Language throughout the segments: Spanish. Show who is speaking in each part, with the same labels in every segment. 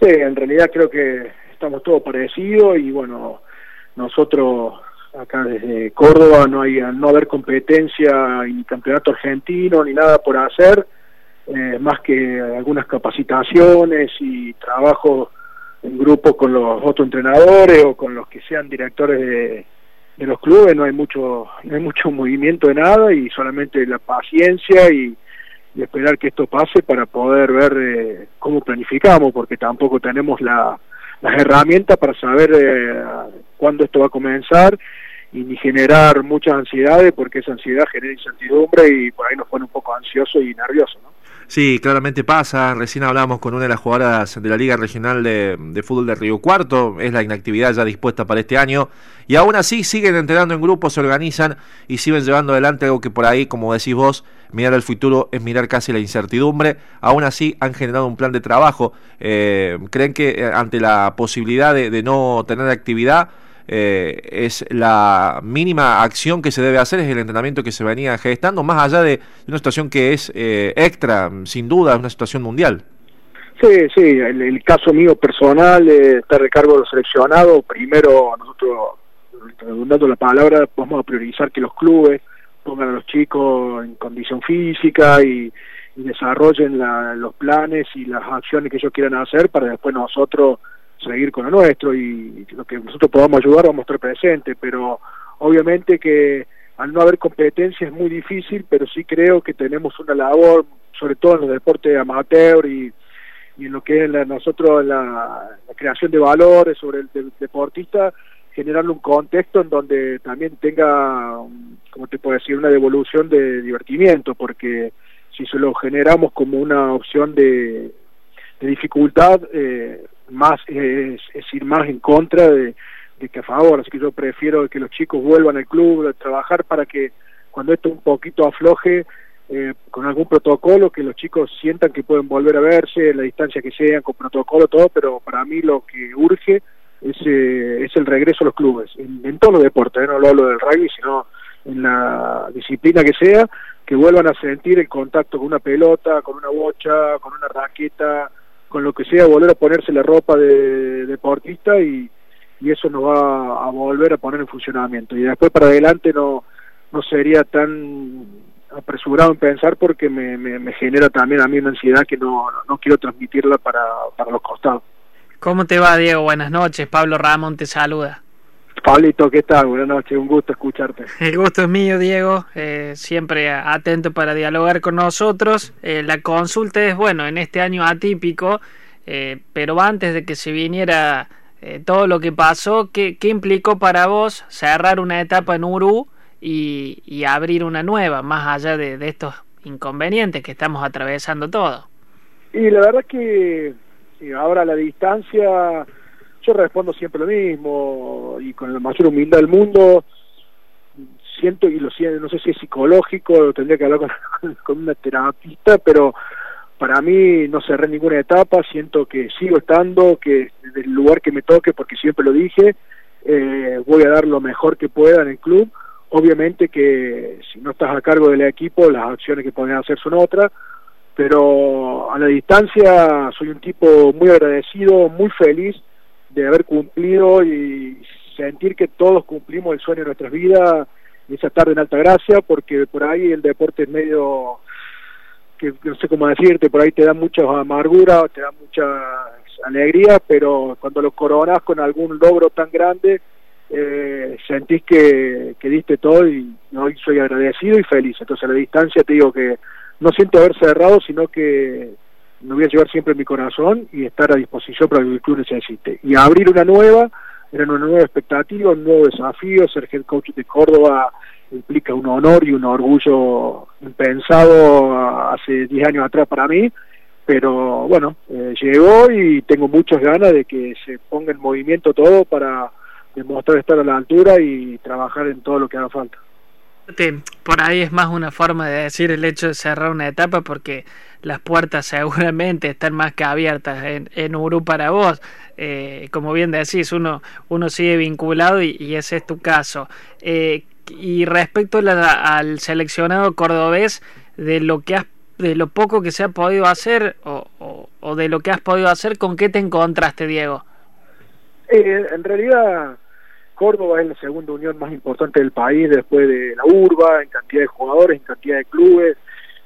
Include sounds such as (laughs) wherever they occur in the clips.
Speaker 1: Sí, en realidad creo que estamos todos parecidos y bueno, nosotros acá desde Córdoba no hay no haber competencia ni campeonato argentino ni nada por hacer, eh, más que algunas capacitaciones y trabajo en grupo con los otros entrenadores o con los que sean directores de, los clubes, no hay mucho no hay mucho movimiento de nada y solamente la paciencia y, esperar que esto pase para poder ver eh, cómo planificamos, porque tampoco tenemos la, las herramientas para saber eh, cuándo esto va a comenzar y ni generar muchas ansiedades porque esa ansiedad genera incertidumbre y por ahí nos pone un poco ansioso y nervioso. ¿no?
Speaker 2: Sí, claramente pasa. Recién hablamos con una de las jugadoras de la Liga Regional de, Fútbol de Río Cuarto. Es la inactividad ya dispuesta para este año. Y aún así siguen entrenando en grupos, se organizan y siguen llevando adelante algo que por ahí, como decís vos, mirar el futuro es mirar casi la incertidumbre. Aún así han generado un plan de trabajo. Eh, ¿Creen que eh, ante la posibilidad de no tener actividad, eh, es la mínima acción que se debe hacer, es el entrenamiento que se venía gestando, más allá de una situación que es eh, extra, sin duda, una situación mundial.
Speaker 1: Sí, sí, el, el caso mío personal eh, está a recargo de los seleccionados. Primero, nosotros, dando la palabra, vamos a priorizar que los clubes pongan a los chicos en condición física y, desarrollen los planes y las acciones que ellos quieran hacer para después nosotros seguir con lo nuestro y lo que nosotros podamos ayudar vamos a estar presentes, pero obviamente que al no haber competencia es muy difícil, pero sí creo que tenemos una labor, sobre todo en los deportes amateur y, y en lo que es la, nosotros la, creación de valores sobre el, deportista, generarle un contexto en donde también tenga, como te puedo decir, una devolución de divertimiento, porque si se lo generamos como una opción de, de dificultad, eh, más es, ir más en contra de, que a favor, así que yo prefiero que los chicos vuelvan al club a trabajar para que cuando esto un poquito afloje eh, con algún protocolo, que los chicos sientan que pueden volver a verse, la distancia que sean, con protocolo, todo, pero para mí lo que urge es, eh, es el regreso a los clubes, en, todos los deportes, ¿eh? no lo hablo del rugby, sino en la disciplina que sea, que vuelvan a sentir el contacto con una pelota, con una bocha, con una raqueta, con lo que sea, volver a ponerse la ropa de, deportista y, y, eso nos va a volver a poner en funcionamiento. Y después para adelante no, no sería tan apresurado en pensar porque me, me, genera también a mí una ansiedad que no, no quiero transmitirla para, para los costados.
Speaker 3: ¿Cómo te va, Diego? Buenas noches. Pablo Ramón te saluda.
Speaker 1: Pablito, ¿qué tal? Buenas noches, un gusto escucharte.
Speaker 3: El gusto es mío, Diego, eh, siempre atento para dialogar con nosotros. Eh, la consulta es, bueno, en este año atípico, eh, pero antes de que se viniera todo lo que pasó, ¿qué, ¿qué, implicó para vos cerrar una etapa en Uru y, y abrir una nueva, más allá de, de, estos inconvenientes que estamos atravesando todos?
Speaker 1: Y la verdad que ahora la distancia respondo siempre lo mismo y con la mayor humildad del mundo siento y lo siento, no sé si es psicológico, tendría que hablar con, (laughs) una terapista, pero para mí no cerré ninguna etapa, siento que sigo estando, que desde el lugar que me toque, porque siempre lo dije, eh, voy a dar lo mejor que pueda en el club. Obviamente que si no estás a cargo del equipo, las acciones que pueden hacer son otras, pero a la distancia soy un tipo muy agradecido, muy feliz de haber cumplido y sentir que todos cumplimos el sueño de nuestras vidas esa tarde en Alta Gracia, porque por ahí el deporte es medio, que no sé cómo decirte, por ahí te da mucha amargura, te da mucha alegría, pero cuando lo coronas con algún logro tan grande, eh, sentís que, que diste todo y hoy soy agradecido y feliz. Entonces a la distancia te digo que no siento haber cerrado, sino que me voy a llevar siempre en mi corazón y estar a disposición para que el club necesite. Y abrir una nueva, era una nueva expectativa, un nuevo desafío, ser head coach de Córdoba implica un honor y un orgullo impensado hace 10 años atrás para mí, pero bueno, eh, llegó y tengo muchas ganas de que se ponga en movimiento todo para demostrar estar a la altura y trabajar en todo lo que haga falta
Speaker 3: por ahí es más una forma de decir el hecho de cerrar una etapa porque las puertas (laughs) seguramente están más que abiertas en, en Uru para vos. Eh, como bien decís, uno, uno sigue vinculado y, ese es tu caso. Eh, y respecto al seleccionado cordobés, de lo que has, de lo poco que se ha podido hacer o, de lo que has podido hacer, ¿con qué te encontraste, Diego?
Speaker 1: Eh, en realidad, Córdoba es la segunda unión más importante del país después de la urba, en cantidad de jugadores, en cantidad de clubes.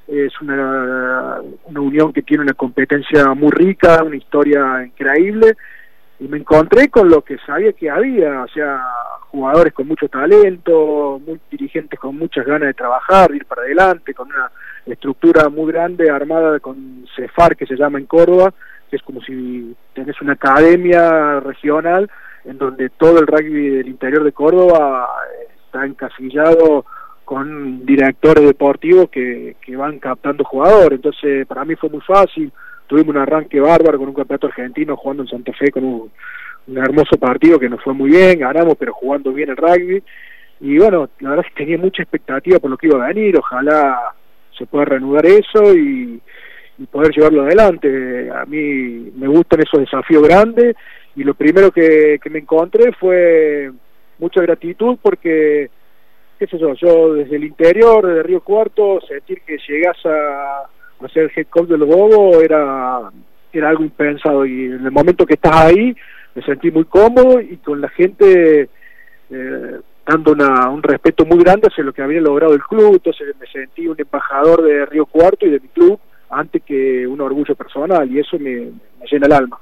Speaker 1: Es una, una unión que tiene una competencia muy rica, una historia increíble y me encontré con lo que sabía que había, o sea, jugadores con mucho talento, dirigentes con muchas ganas de trabajar, de ir para adelante, con una estructura muy grande armada con CEFAR que se llama en Córdoba, que es como si tenés una academia regional en donde todo el rugby del interior de Córdoba está encasillado con directores deportivos que, que van captando jugadores, entonces para mí fue muy fácil, tuvimos un arranque bárbaro con un campeonato argentino jugando en Santa Fe con un, hermoso partido que nos fue muy bien, ganamos pero jugando bien el rugby. Y bueno, la verdad es que tenía mucha expectativa por lo que iba a venir, ojalá se pueda reanudar eso y, poder llevarlo adelante. A mí me gustan esos desafíos grandes y lo primero que, me encontré fue mucha gratitud porque, qué sé yo, yo desde el interior, de Río Cuarto, sentir que llegas a ser el head coach de los era, era algo impensado y en el momento que estás ahí me sentí muy cómodo y con la gente eh, dando una, un respeto muy grande hacia lo que había logrado el club, entonces me sentí un embajador de Río Cuarto y de mi club antes que un orgullo personal y eso me llena el alma.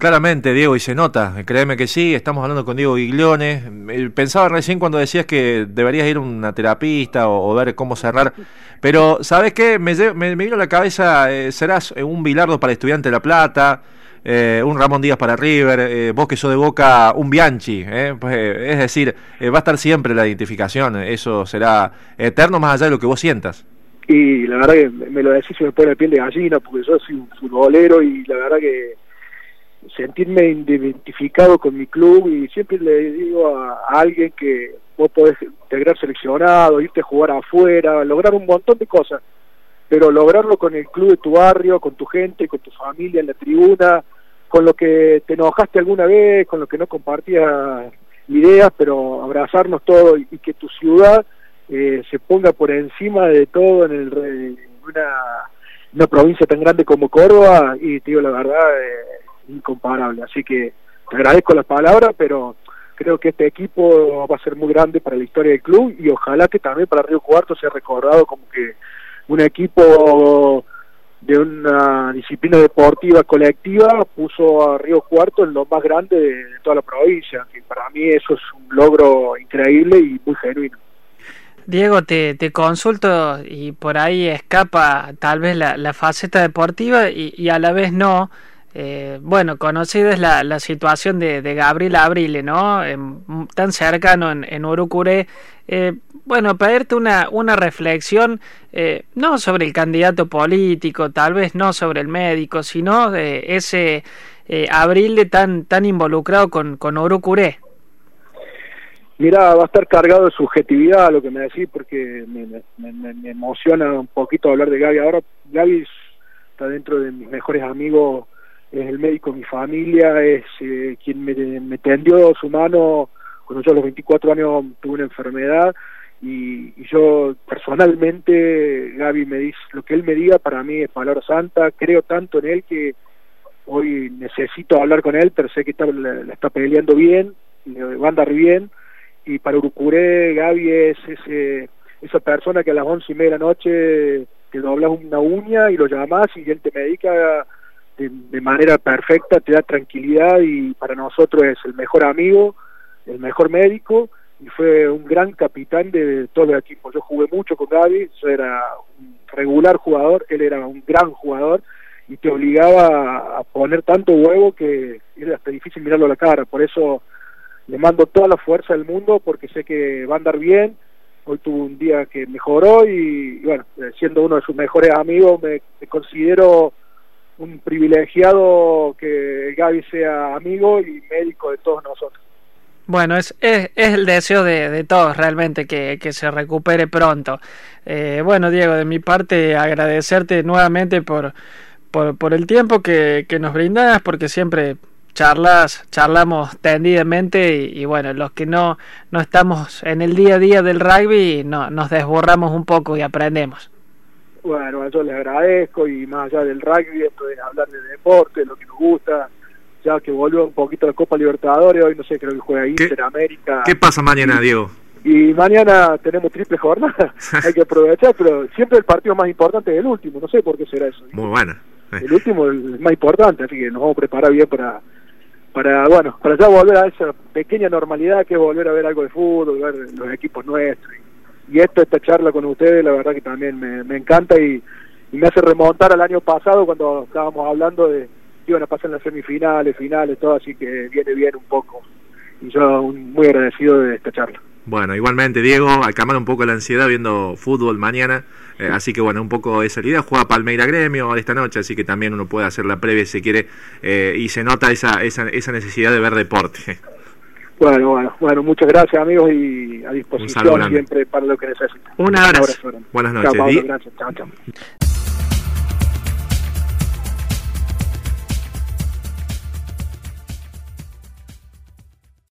Speaker 2: Claramente, Diego, y se nota, créeme que sí, estamos hablando con Diego Guigliones. Eh, pensaba recién cuando decías que deberías ir a una terapista o, ver cómo cerrar, pero ¿sabes qué? Me, me, vino a la cabeza, eh, serás un Bilardo para Estudiante de La Plata, eh, un Ramón Díaz para River, vos que sos de Boca, un Bianchi, pues, es decir, va a estar siempre la identificación, eso será eterno más allá de lo que vos sientas.
Speaker 1: Y la verdad que me lo decís y me pone la piel de gallina, porque yo soy un futbolero y la verdad que sentirme identificado con mi club y siempre le digo a, alguien que vos podés integrar seleccionado, irte a jugar afuera, lograr un montón de cosas, pero lograrlo con el club de tu barrio, con tu gente, con tu familia en la tribuna, con lo que te enojaste alguna vez, con lo que no compartías ideas, pero abrazarnos todos y, que tu ciudad eh, se ponga por encima de todo en, el, una, una provincia tan grande como Córdoba y te digo la verdad, eh, incomparable. Así que te agradezco las palabras, pero creo que este equipo va a ser muy grande para la historia del club y ojalá que también para Río Cuarto sea recordado como que un equipo de una disciplina deportiva colectiva puso a Río Cuarto en lo más grande de, toda la provincia, que para mí eso es un logro increíble y muy genuino.
Speaker 3: Diego, te, te consulto y por ahí escapa tal vez la, la faceta deportiva y, y a la vez no. Eh, bueno, conocida es la, la situación de, de, Gabriel Abrile, ¿no? tan cercano en, en. Eh, bueno, pedirte una, una reflexión, eh, no sobre el candidato político, tal vez no sobre el médico, sino de ese eh, Abrile tan, tan involucrado con, con.
Speaker 1: Mira, va a estar cargado de subjetividad lo que me decís, porque me, me, me emociona un poquito hablar de Gaby. Ahora, Gaby está dentro de mis mejores amigos es el médico de mi familia, es eh, quien me, tendió su mano cuando yo a los 24 años tuve una enfermedad. Y, yo personalmente, Gaby me dice, lo que él me diga para mí es palabra santa, creo tanto en él que hoy necesito hablar con él, pero sé que está, la, está peleando bien, va a andar bien, y para Urucuré Gaby es ese, esa persona que a las once y media de la noche te doblas una uña y lo llamas y él te medica de, manera perfecta, te da tranquilidad y para nosotros es el mejor amigo, el mejor médico y fue un gran capitán de todo el equipo. Yo jugué mucho con Gaby, yo era un regular jugador, él era un gran jugador y te obligaba a poner tanto huevo que era hasta difícil mirarlo a la cara. Por eso le mando toda la fuerza del mundo porque sé que va a andar bien. Hoy tuvo un día que mejoró y, bueno, siendo uno de sus mejores amigos me considero un privilegiado que Gaby sea amigo y médico de todos nosotros.
Speaker 3: Bueno, es, es, el deseo de, de todos realmente que, que, se recupere pronto. Eh, bueno, Diego, de mi parte agradecerte nuevamente por, por, por el tiempo que, que, nos brindas, porque siempre charlas, charlamos tendidamente y, y, bueno, los que no, no estamos en el día a día del rugby no, nos desborramos un poco y aprendemos.
Speaker 1: Bueno, yo les agradezco y más allá del rugby, esto es hablar de deporte, lo que nos gusta, ya que volvió un poquito la Copa Libertadores, hoy no sé, creo que juega Inter, América.
Speaker 2: ¿Qué pasa mañana, Diego?
Speaker 1: Y mañana tenemos triple jornada, (laughs) hay que aprovechar, pero siempre el partido más importante es el último, no sé por qué será eso.
Speaker 2: Muy buena.
Speaker 1: El último es el más importante, así que nos vamos a preparar bien para, para bueno, para ya volver a esa pequeña normalidad que es volver a ver algo de fútbol, ver los equipos nuestros. Y esto, esta charla con ustedes, la verdad que también me, me encanta y, y me hace remontar al año pasado cuando estábamos hablando de que iban a pasar las semifinales, finales, todo, así que viene bien un poco. Y yo muy agradecido de esta charla.
Speaker 2: Bueno, igualmente, Diego, al calmar un poco la ansiedad viendo fútbol mañana, eh, así que bueno, un poco de salida, juega Palmeira Gremio esta noche, así que también uno puede hacer la previa si quiere, eh, y se nota esa, esa, esa necesidad de ver deporte.
Speaker 1: Bueno, bueno, bueno, muchas gracias amigos y a disposición siempre para lo que necesiten.
Speaker 3: Un abrazo.
Speaker 2: Buenas noches.
Speaker 1: Chao, Pablo, gracias. Chao, chao.